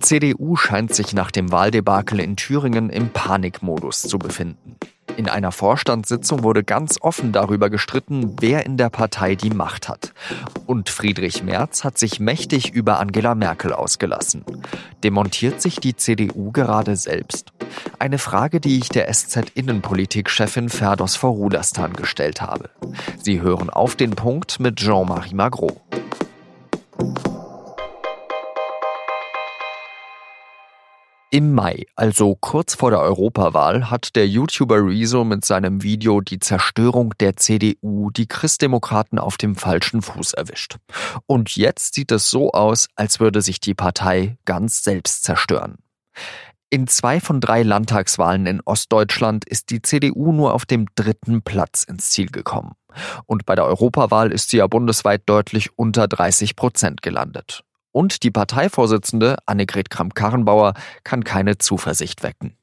Die CDU scheint sich nach dem Wahldebakel in Thüringen im Panikmodus zu befinden. In einer Vorstandssitzung wurde ganz offen darüber gestritten, wer in der Partei die Macht hat. Und Friedrich Merz hat sich mächtig über Angela Merkel ausgelassen. Demontiert sich die CDU gerade selbst? Eine Frage, die ich der SZ-Innenpolitik-Chefin Ferdos Vorudastan gestellt habe. Sie hören auf den Punkt mit Jean-Marie Magro. Im Mai, also kurz vor der Europawahl, hat der YouTuber Rezo mit seinem Video Die Zerstörung der CDU die Christdemokraten auf dem falschen Fuß erwischt. Und jetzt sieht es so aus, als würde sich die Partei ganz selbst zerstören. In zwei von drei Landtagswahlen in Ostdeutschland ist die CDU nur auf dem dritten Platz ins Ziel gekommen. Und bei der Europawahl ist sie ja bundesweit deutlich unter 30 Prozent gelandet. Und die Parteivorsitzende Annegret Kramp-Karrenbauer kann keine Zuversicht wecken.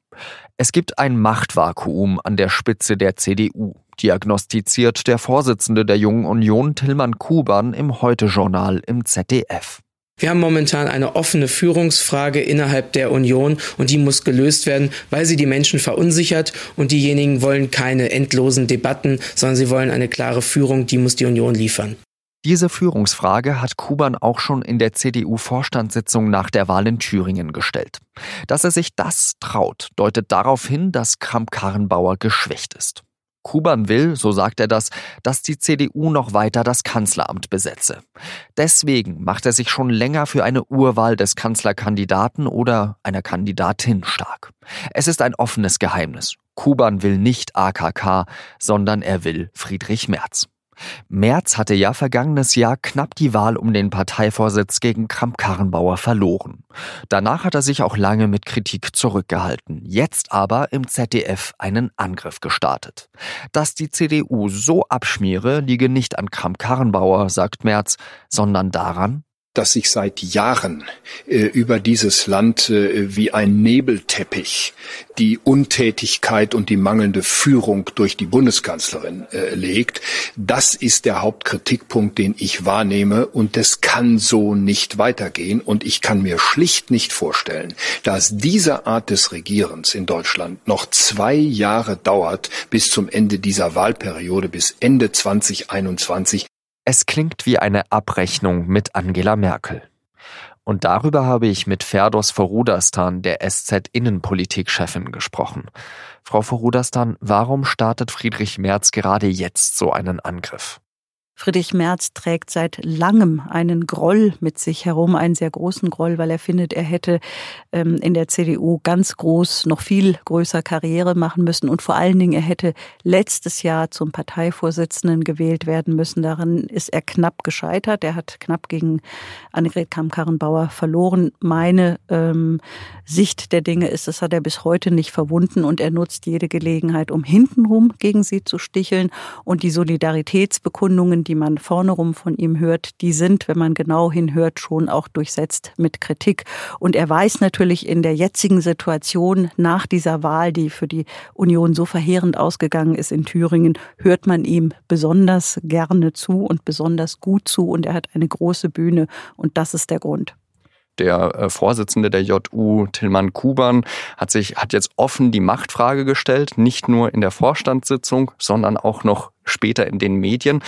Es gibt ein Machtvakuum an der Spitze der CDU, diagnostiziert der Vorsitzende der Jungen Union Tillmann Kuban im Heute-Journal im ZDF. Wir haben momentan eine offene Führungsfrage innerhalb der Union und die muss gelöst werden, weil sie die Menschen verunsichert und diejenigen wollen keine endlosen Debatten, sondern sie wollen eine klare Führung, die muss die Union liefern. Diese Führungsfrage hat Kuban auch schon in der CDU-Vorstandssitzung nach der Wahl in Thüringen gestellt. Dass er sich das traut, deutet darauf hin, dass Kramp-Karrenbauer geschwächt ist. Kuban will, so sagt er das, dass die CDU noch weiter das Kanzleramt besetze. Deswegen macht er sich schon länger für eine Urwahl des Kanzlerkandidaten oder einer Kandidatin stark. Es ist ein offenes Geheimnis. Kuban will nicht AKK, sondern er will Friedrich Merz. Merz hatte ja vergangenes Jahr knapp die Wahl um den Parteivorsitz gegen Kramp-Karrenbauer verloren. Danach hat er sich auch lange mit Kritik zurückgehalten, jetzt aber im ZDF einen Angriff gestartet. Dass die CDU so abschmiere, liege nicht an Kramp-Karrenbauer, sagt Merz, sondern daran, dass sich seit Jahren äh, über dieses Land äh, wie ein Nebelteppich die Untätigkeit und die mangelnde Führung durch die Bundeskanzlerin äh, legt. Das ist der Hauptkritikpunkt, den ich wahrnehme und das kann so nicht weitergehen und ich kann mir schlicht nicht vorstellen, dass diese Art des Regierens in Deutschland noch zwei Jahre dauert bis zum Ende dieser Wahlperiode, bis Ende 2021. Es klingt wie eine Abrechnung mit Angela Merkel. Und darüber habe ich mit Ferdos Vorudastan, der SZ-Innenpolitik-Chefin, gesprochen. Frau Vorudastan, warum startet Friedrich Merz gerade jetzt so einen Angriff? Friedrich Merz trägt seit langem einen Groll mit sich herum, einen sehr großen Groll, weil er findet, er hätte ähm, in der CDU ganz groß, noch viel größer Karriere machen müssen und vor allen Dingen, er hätte letztes Jahr zum Parteivorsitzenden gewählt werden müssen. Daran ist er knapp gescheitert. Er hat knapp gegen Annegret Kamm-Karrenbauer verloren. Meine ähm, Sicht der Dinge ist, das hat er bis heute nicht verwunden und er nutzt jede Gelegenheit, um hintenrum gegen sie zu sticheln und die Solidaritätsbekundungen, die man vorne rum von ihm hört, die sind, wenn man genau hinhört, schon auch durchsetzt mit Kritik. Und er weiß natürlich in der jetzigen Situation nach dieser Wahl, die für die Union so verheerend ausgegangen ist in Thüringen, hört man ihm besonders gerne zu und besonders gut zu. Und er hat eine große Bühne. Und das ist der Grund. Der äh, Vorsitzende der JU, Tillmann Kuban, hat sich, hat jetzt offen die Machtfrage gestellt, nicht nur in der Vorstandssitzung, sondern auch noch später in den Medien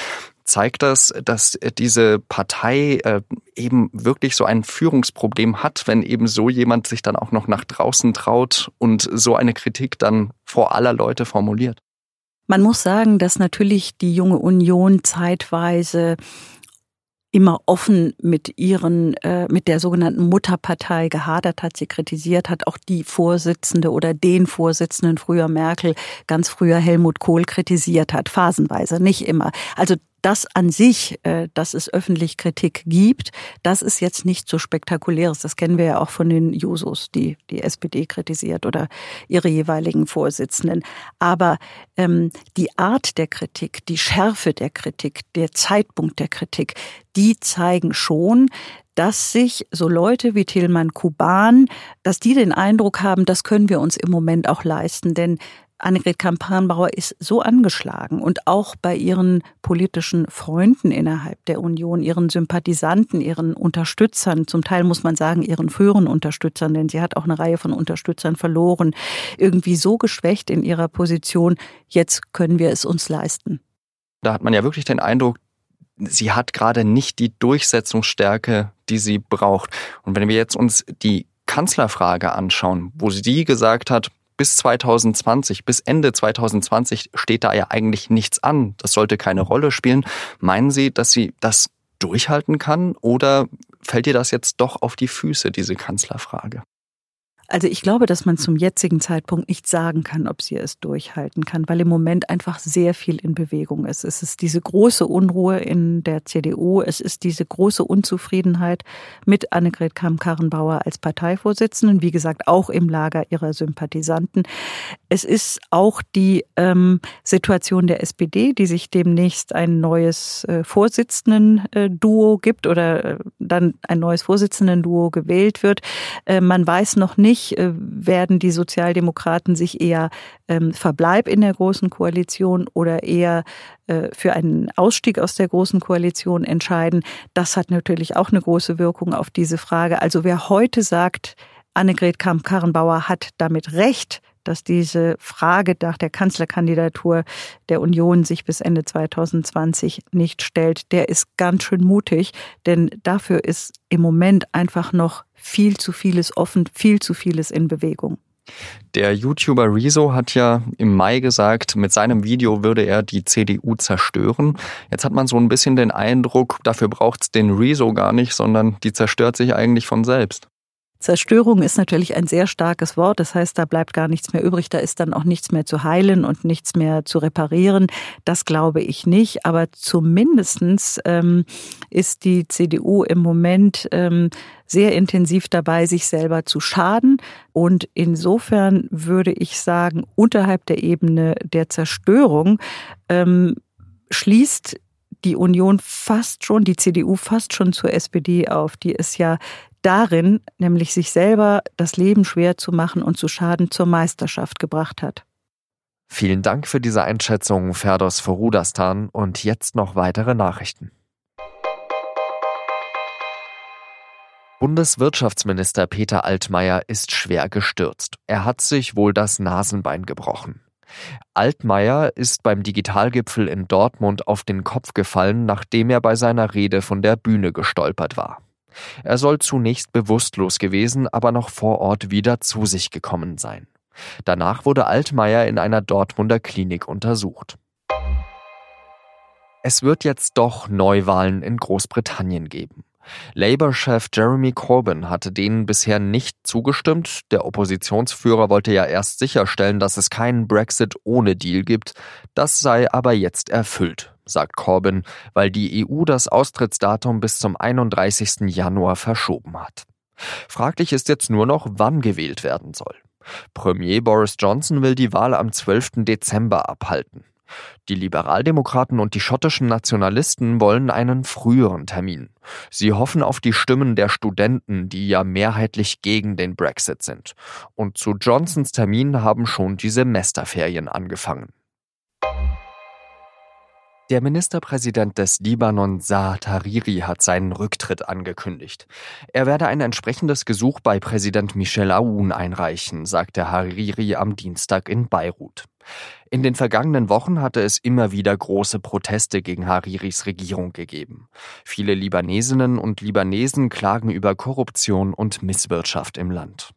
zeigt das, dass diese Partei äh, eben wirklich so ein Führungsproblem hat, wenn eben so jemand sich dann auch noch nach draußen traut und so eine Kritik dann vor aller Leute formuliert. Man muss sagen, dass natürlich die junge Union zeitweise immer offen mit ihren, äh, mit der sogenannten Mutterpartei gehadert hat, sie kritisiert hat, auch die Vorsitzende oder den Vorsitzenden früher Merkel, ganz früher Helmut Kohl kritisiert hat, phasenweise, nicht immer. Also das an sich, äh, dass es öffentlich Kritik gibt, das ist jetzt nicht so spektakuläres. Das kennen wir ja auch von den Jusos, die die SPD kritisiert oder ihre jeweiligen Vorsitzenden. Aber ähm, die Art der Kritik, die Schärfe der Kritik, der Zeitpunkt der Kritik, die zeigen schon, dass sich so Leute wie Tilman Kuban, dass die den Eindruck haben, das können wir uns im Moment auch leisten. Denn Annegret Kramp-Karrenbauer ist so angeschlagen und auch bei ihren politischen Freunden innerhalb der Union, ihren Sympathisanten, ihren Unterstützern, zum Teil muss man sagen ihren früheren Unterstützern, denn sie hat auch eine Reihe von Unterstützern verloren, irgendwie so geschwächt in ihrer Position, jetzt können wir es uns leisten. Da hat man ja wirklich den Eindruck, sie hat gerade nicht die Durchsetzungsstärke, die sie braucht. Und wenn wir jetzt uns die Kanzlerfrage anschauen, wo sie gesagt hat, bis 2020, bis Ende 2020 steht da ja eigentlich nichts an. Das sollte keine Rolle spielen. Meinen Sie, dass sie das durchhalten kann oder fällt ihr das jetzt doch auf die Füße, diese Kanzlerfrage? Also ich glaube, dass man zum jetzigen Zeitpunkt nicht sagen kann, ob sie es durchhalten kann, weil im Moment einfach sehr viel in Bewegung ist. Es ist diese große Unruhe in der CDU, es ist diese große Unzufriedenheit mit Annegret Kamm-Karrenbauer als Parteivorsitzenden, wie gesagt, auch im Lager ihrer Sympathisanten. Es ist auch die ähm, Situation der SPD, die sich demnächst ein neues äh, Vorsitzenden-Duo gibt oder äh, dann ein neues Vorsitzenden-Duo gewählt wird. Äh, man weiß noch nicht, Wahrscheinlich äh, werden die Sozialdemokraten sich eher ähm, Verbleib in der Großen Koalition oder eher äh, für einen Ausstieg aus der Großen Koalition entscheiden. Das hat natürlich auch eine große Wirkung auf diese Frage. Also wer heute sagt, Annegret Kramp-Karrenbauer hat damit recht, dass diese Frage nach der Kanzlerkandidatur der Union sich bis Ende 2020 nicht stellt, der ist ganz schön mutig, denn dafür ist im Moment einfach noch viel zu vieles offen, viel zu vieles in Bewegung. Der YouTuber Rezo hat ja im Mai gesagt, mit seinem Video würde er die CDU zerstören. Jetzt hat man so ein bisschen den Eindruck, dafür braucht es den Rezo gar nicht, sondern die zerstört sich eigentlich von selbst. Zerstörung ist natürlich ein sehr starkes Wort. Das heißt, da bleibt gar nichts mehr übrig. Da ist dann auch nichts mehr zu heilen und nichts mehr zu reparieren. Das glaube ich nicht. Aber zumindestens ähm, ist die CDU im Moment ähm, sehr intensiv dabei, sich selber zu schaden. Und insofern würde ich sagen, unterhalb der Ebene der Zerstörung ähm, schließt die Union fast schon, die CDU fast schon zur SPD auf, die es ja darin, nämlich sich selber das Leben schwer zu machen und zu Schaden zur Meisterschaft gebracht hat. Vielen Dank für diese Einschätzung, Ferdos Forudastan. Und jetzt noch weitere Nachrichten. Bundeswirtschaftsminister Peter Altmaier ist schwer gestürzt. Er hat sich wohl das Nasenbein gebrochen. Altmaier ist beim Digitalgipfel in Dortmund auf den Kopf gefallen, nachdem er bei seiner Rede von der Bühne gestolpert war. Er soll zunächst bewusstlos gewesen, aber noch vor Ort wieder zu sich gekommen sein. Danach wurde Altmaier in einer Dortmunder Klinik untersucht. Es wird jetzt doch Neuwahlen in Großbritannien geben. Labour-Chef Jeremy Corbyn hatte denen bisher nicht zugestimmt. Der Oppositionsführer wollte ja erst sicherstellen, dass es keinen Brexit ohne Deal gibt. Das sei aber jetzt erfüllt sagt Corbyn, weil die EU das Austrittsdatum bis zum 31. Januar verschoben hat. Fraglich ist jetzt nur noch, wann gewählt werden soll. Premier Boris Johnson will die Wahl am 12. Dezember abhalten. Die Liberaldemokraten und die schottischen Nationalisten wollen einen früheren Termin. Sie hoffen auf die Stimmen der Studenten, die ja mehrheitlich gegen den Brexit sind. Und zu Johnsons Termin haben schon die Semesterferien angefangen. Der Ministerpräsident des Libanon, Saad Hariri, hat seinen Rücktritt angekündigt. Er werde ein entsprechendes Gesuch bei Präsident Michel Aoun einreichen, sagte Hariri am Dienstag in Beirut. In den vergangenen Wochen hatte es immer wieder große Proteste gegen Hariris Regierung gegeben. Viele Libanesinnen und Libanesen klagen über Korruption und Misswirtschaft im Land.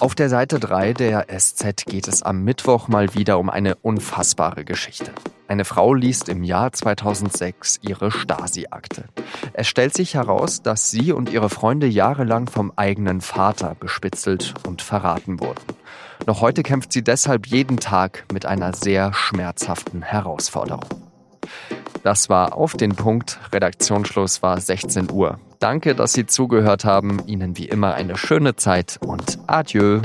Auf der Seite 3 der SZ geht es am Mittwoch mal wieder um eine unfassbare Geschichte. Eine Frau liest im Jahr 2006 ihre Stasi-Akte. Es stellt sich heraus, dass sie und ihre Freunde jahrelang vom eigenen Vater bespitzelt und verraten wurden. Noch heute kämpft sie deshalb jeden Tag mit einer sehr schmerzhaften Herausforderung. Das war auf den Punkt. Redaktionsschluss war 16 Uhr. Danke, dass Sie zugehört haben. Ihnen wie immer eine schöne Zeit und adieu.